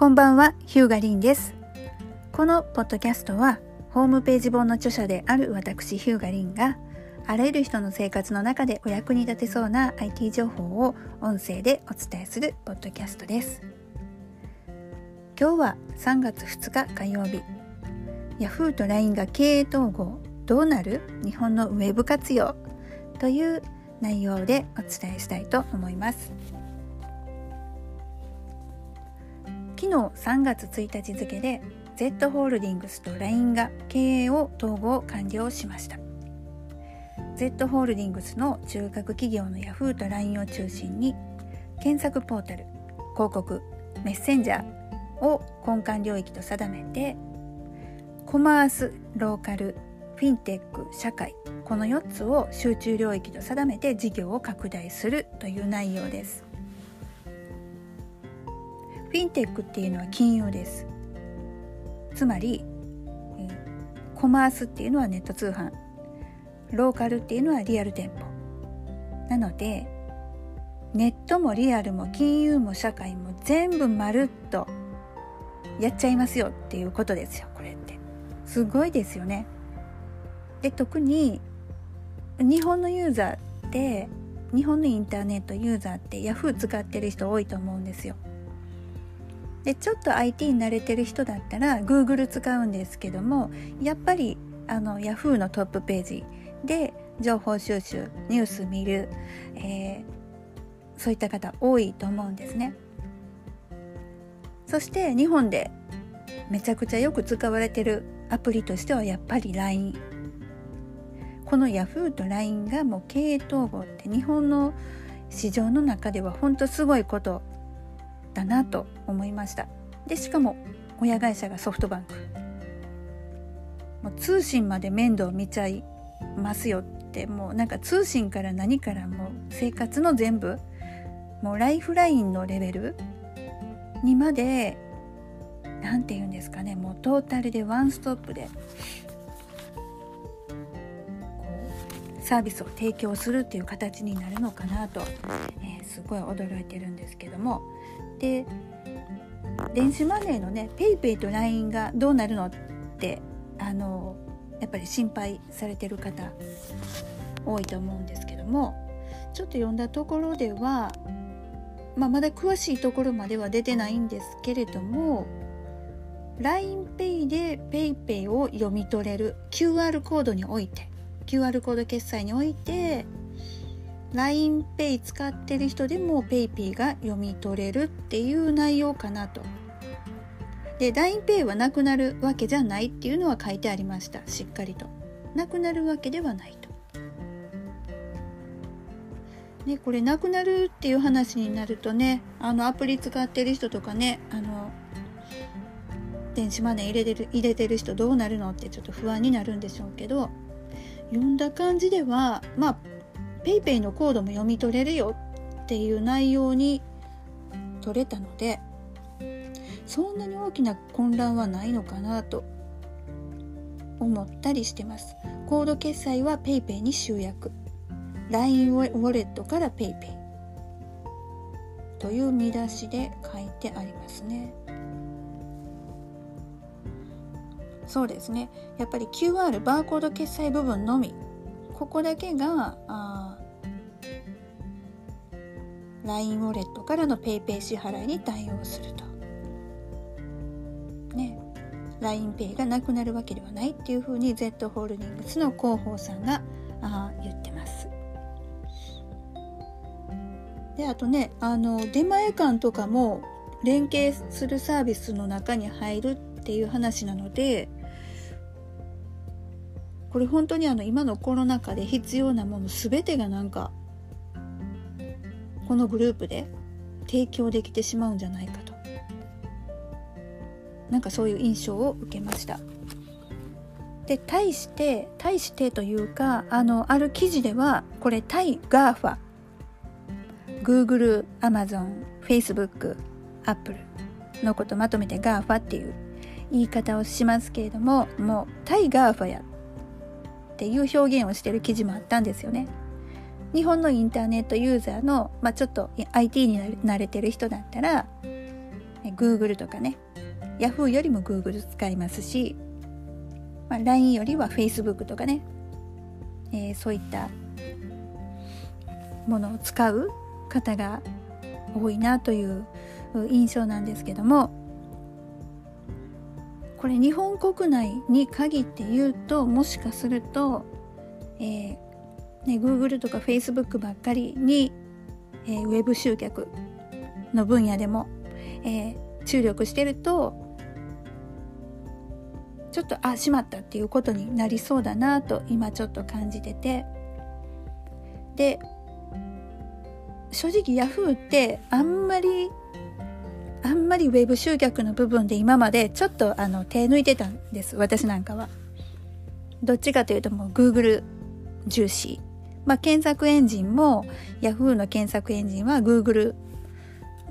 こんばんは、ヒューガリンです。このポッドキャストは、ホームページ本の著者である私、ヒューガリンが、あらゆる人の生活の中でお役に立てそうな IT 情報を音声でお伝えするポッドキャストです。今日は3月2日火曜日。Yahoo と LINE が経営統合どうなる？日本のウェブ活用という内容でお伝えしたいと思います。昨日3月1日付で Z ホールディングスと LINE が経営を統合完了しました。Z ホールディングスの中核企業の Yahoo と LINE を中心に検索ポータル広告メッセンジャーを根幹領域と定めてコマースローカルフィンテック社会この4つを集中領域と定めて事業を拡大するという内容です。フィンテックっていうのは金融です。つまり、え、コマースっていうのはネット通販。ローカルっていうのはリアル店舗。なのでネットもリアルも金融も社会も全部まるっとやっちゃいますよっていうことですよこれって。すごいですよね。で特に日本のユーザーって日本のインターネットユーザーって Yahoo 使ってる人多いと思うんですよ。でちょっと IT に慣れてる人だったら Google 使うんですけどもやっぱりあの Yahoo のトップページで情報収集ニュース見る、えー、そういった方多いと思うんですね。そして日本でめちゃくちゃよく使われてるアプリとしてはやっぱり LINE この Yahoo と LINE がもう経営統合って日本の市場の中では本当すごいことだなと思いました。でしかも親会社がソフトバンク。もう通信まで面倒見ちゃいますよって。もうなんか通信から何からもう生活の全部。もうライフラインのレベル。にまで何て言うんですかね。もうトータルでワンストップで。サービスを提供するっていう形になるのかなと、えー、すごい驚いてるんですけども。で電子マネーのね PayPay と LINE がどうなるのってあのやっぱり心配されてる方多いと思うんですけどもちょっと読んだところでは、まあ、まだ詳しいところまでは出てないんですけれども LINEPay で PayPay を読み取れる QR コードにおいて QR コード決済において LINEPay 使ってる人でも PayPay が読み取れるっていう内容かなと。で LINEPay はなくなるわけじゃないっていうのは書いてありましたしっかりと。なくなるわけではないと。ね、これなくなるっていう話になるとねあのアプリ使ってる人とかねあの電子マネー入れてる入れてる人どうなるのってちょっと不安になるんでしょうけど読んだ感じではまあ PayPay のコードも読み取れるよっていう内容に取れたのでそんなに大きな混乱はないのかなと思ったりしてます。コード決済は PayPay に集約 LINE ウォレットから PayPay という見出しで書いてありますね。そうですねやっぱり QR バーコード決済部分のみここだけがあ LINE ウォレットからの PayPay 支払いに対応すると。ね LINEPay がなくなるわけではないっていうふうに Z ホールディングスの広報さんがあ言ってます。であとねあの出前館とかも連携するサービスの中に入るっていう話なのでこれ本当にあの今のコロナ禍で必要なもの全てがなんかこのグループで提供できてしまうんじゃないかと。なんかそういう印象を受けました。で対して対してというかあのある記事ではこれ対 GAFA Google、Amazon、Facebook、Apple のことまとめて GAFA っていう言い方をしますけれどももう対 GAFA やっていう表現をしてる記事もあったんですよね。日本のインターネットユーザーの、まあ、ちょっと IT に慣れてる人だったら Google とかね。Yahoo よりも Google 使いますし、まあ、LINE よりは Facebook とかね、えー、そういったものを使う方が多いなという印象なんですけども。これ日本国内に限って言うともしかすると、えーね、Google とか Facebook ばっかりに、えー、ウェブ集客の分野でも、えー、注力してるとちょっとあしまったっていうことになりそうだなと今ちょっと感じてて。で正直ヤフーってあんまりあんまりウェブ集客の部分で今までちょっとあの手抜いてたんです私なんかは。どっちかというともう Google 重視。まあ検索エンジンも Yahoo の検索エンジンは Google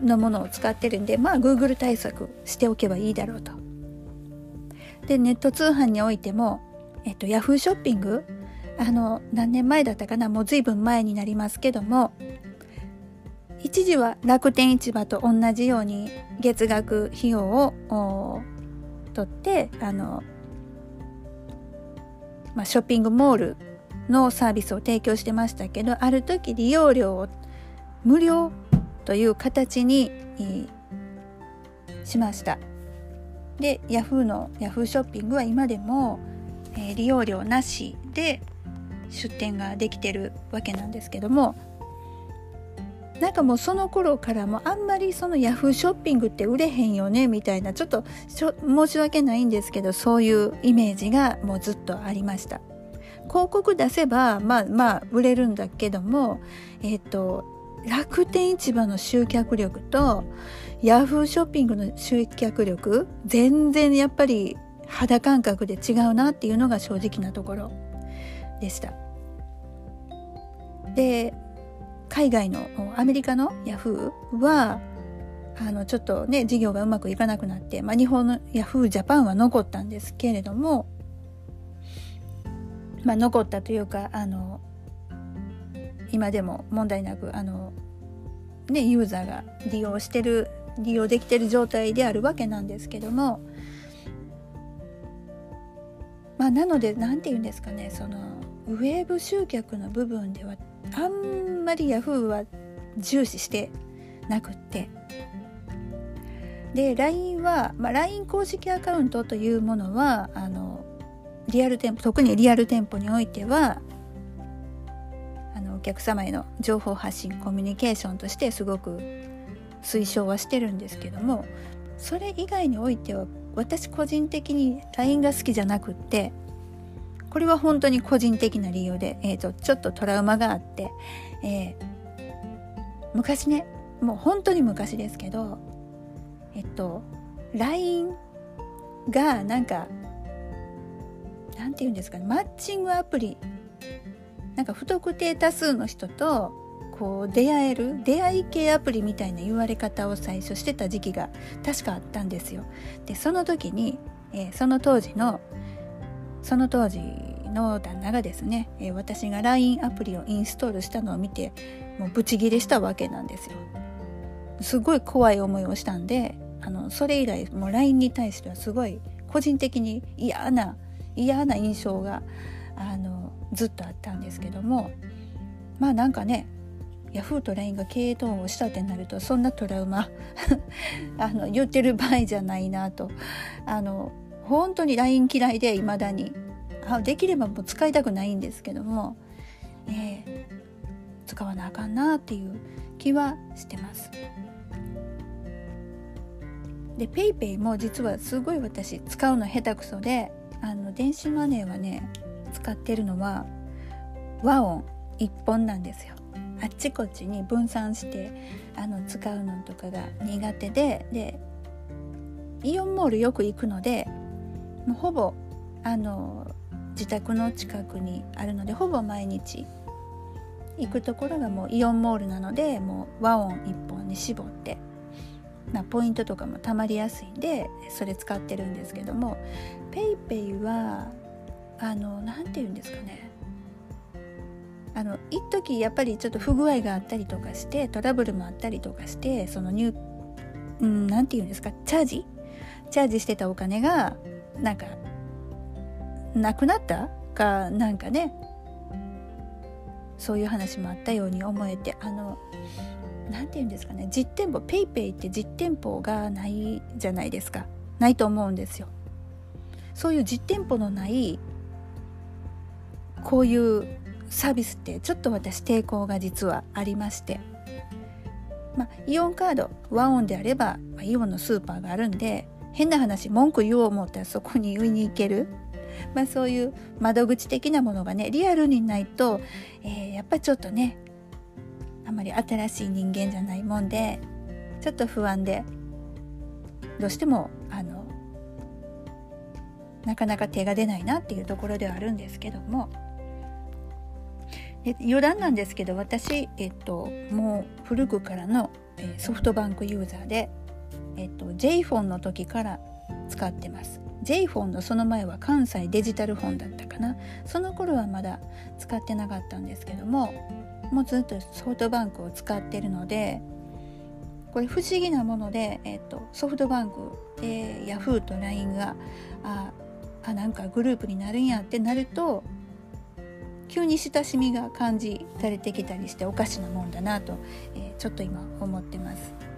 のものを使ってるんでまあ Google 対策しておけばいいだろうと。でネット通販においても、えっと、Yahoo ショッピングあの何年前だったかな？もう随分前になりますけども一時は楽天市場と同じように月額費用を取ってあの、まあ、ショッピングモールのサービスを提供してましたけどある時利用料を無料という形にしました。でヤフーのヤフーショッピングは今でも、えー、利用料なしで出店ができてるわけなんですけどもなんかもうその頃からもあんまりそのヤフーショッピングって売れへんよねみたいなちょっと申し訳ないんですけどそういうイメージがもうずっとありました。広告出せばまあまあ売れるんだけどもえっ、ー、と楽天市場の集客力とヤフーショッピングの集客力全然やっぱり肌感覚で違うなっていうのが正直なところでした。で海外のアメリカのヤフーはあのちょっとね事業がうまくいかなくなって、まあ、日本のヤフージャパンは残ったんですけれども、まあ、残ったというかあの今でも問題なくあの、ね、ユーザーが利用してる利用できてる状態であるわけなんですけどもまあなので何て言うんですかねそのウェブ集客の部分ではあんまりヤフーは重視してなくって。で LINE は、まあ、LINE 公式アカウントというものはあのリアル店舗特にリアル店舗においてはあのお客様への情報発信コミュニケーションとしてすごく推奨はしてるんですけどもそれ以外においては私個人的に LINE が好きじゃなくってこれは本当に個人的な理由で、えーと、ちょっとトラウマがあって、えー、昔ねもう本当に昔ですけどえっと LINE がなんかなんて言うんですかねマッチングアプリなんか不特定多数の人とこう出会える出会い系アプリみたいな言われ方を最初してた時期が確かあったんですよ。でその時に、えー、その当時のその当時の旦那がですね、え、私が LINE アプリをインストールしたのを見てもうブチギレしたわけなんですよ。すごい怖い思いをしたんであのそれ以来もう LINE に対してはすごい個人的に嫌な嫌な印象があのずっとあったんですけどもまあなんかねヤフーと LINE が経営統合したってなるとそんなトラウマ あの言ってる場合じゃないなとあの本当に LINE 嫌いでいまだにあできればもう使いたくないんですけども、えー、使わなあかんなっていう気はしてます。で PayPay も実はすごい私使うの下手くそであの電子マネーはね使ってるのは和音1本なんですよ。あっちこっちに分散してあの使うのとかが苦手ででイオンモールよく行くのでもうほぼあの自宅の近くにあるのでほぼ毎日行くところがもうイオンモールなのでもう和音1本に絞って、まあ、ポイントとかもたまりやすいんでそれ使ってるんですけども PayPay はあの何て言うんですかね。あの一時やっぱりちょっと不具合があったりとかしてトラブルもあったりとかしてその入うん何て言うんですかチャージ？チャージしてたお金がなんかなくなった？かなんかね。そういう話もあったように思えてあの何て言うんですかね。実店舗 PayPay って実店舗がないじゃないですか。ないと思うんですよ。そういう実店舗のないこういうサービスってちょっと私抵抗が実はありまして。まあ、イオンカードワオンであれば、まあ、イオンのスーパーがあるんで変な話文句言おう思ったらそこに言いに行ける、まあ、そういう窓口的なものがねリアルにないと、えー、やっぱちょっとねあまり新しい人間じゃないもんでちょっと不安でどうしてもあのなかなか手が出ないなっていうところではあるんですけども。余談なんですけど私、えっと、もう古くからの、ソフトバンクユーザーで、えっと、j フォンの時から使ってます j フォンのその前は関西デジタルフォンだったかなその頃はまだ使ってなかったんですけどももうずっとソフトバンクを使ってるのでこれ不思議なもので、えっと、ソフトバンクで Yahoo と LINE がああなんかグループになるんやってなると急に親しみが感じされてきたりしておかしなもんだなと、えー、ちょっと今思ってます。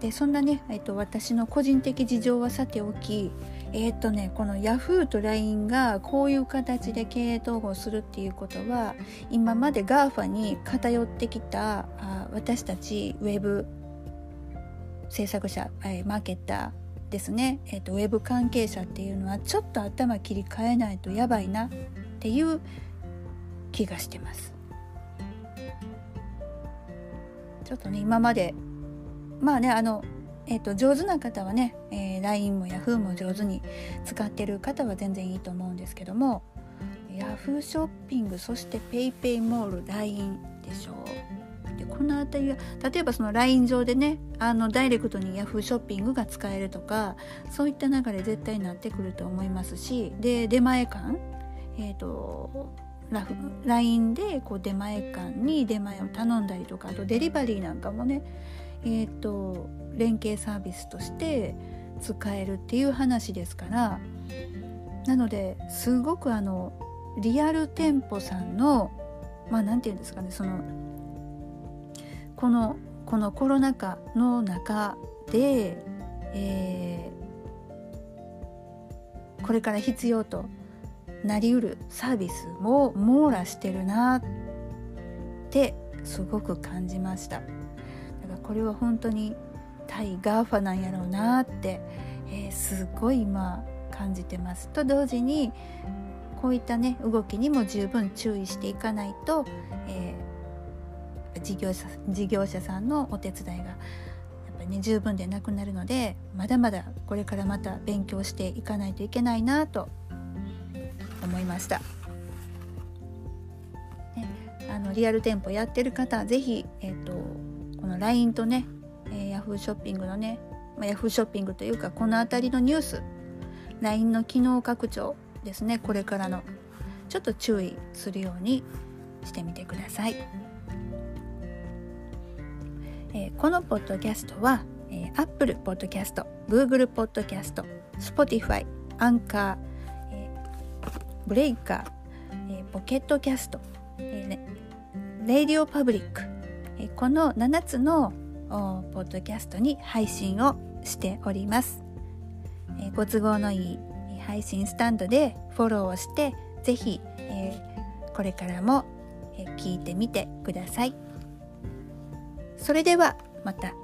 でそんなね、えーと、私の個人的事情はさておきえっ、とねこの Yahoo と LINE がこういう形で経営統合するっていうことは今まで GAFA に偏ってきたあ私たちウェブ制作者、えー、マーケッターですね、えー、とウェブ関係者っていうのはちょっと頭切り替えないとやばいなっていう気がしてます。ちょっとね今までまあねあのえーと、上手な方はね、えー、LINE も Yahoo も上手に使ってる方は全然いいと思うんですけども Yahoo ショッピングそして PayPay モール LINE でしょう。でこの辺りは例えばその LINE 上でねあのダイレクトに Yahoo ショッピングが使えるとかそういった流れ絶対になってくると思いますしで出前館えーと、LINE でこう出前館に出前を頼んだりとかあとデリバリーなんかもね、えーと、連携サービスとして使えるっていう話ですからなのですごくあのリアル店舗さんのまあ何て言うんですかねそのこのこのコロナ禍の中で、えー、これから必要となりうるサービスも網羅してるなってすごく感じました。これは本当に対 GAFA なんやろうなって、えー、すごい今感じてますと同時にこういったね動きにも十分注意していかないと、えー、事業者事業者さんのお手伝いがやっぱね十分でなくなるのでまだまだこれからまた勉強していかないといけないなと思いました。ね、あのリアル店舗やってる方は是非、えーと、この LINE とね、えー、Yahoo ショッピングのね、まあ、Yahoo ショッピングというかこの辺りのニュース LINE の機能拡張ですねこれからのちょっと注意するようにしてみてください。えー、このポッドキャストは、えー、Apple Podcast、Google Podcast、Spotify、 Anchor、Breaker、えー、 Pocket Casts、えーね、 RadioPublic、この7つのポッドキャストに配信をしております、えー、ご都合のいい配信スタンドでフォローをしてぜひ、えー、これからも、え、聞いてみてください。それではまた。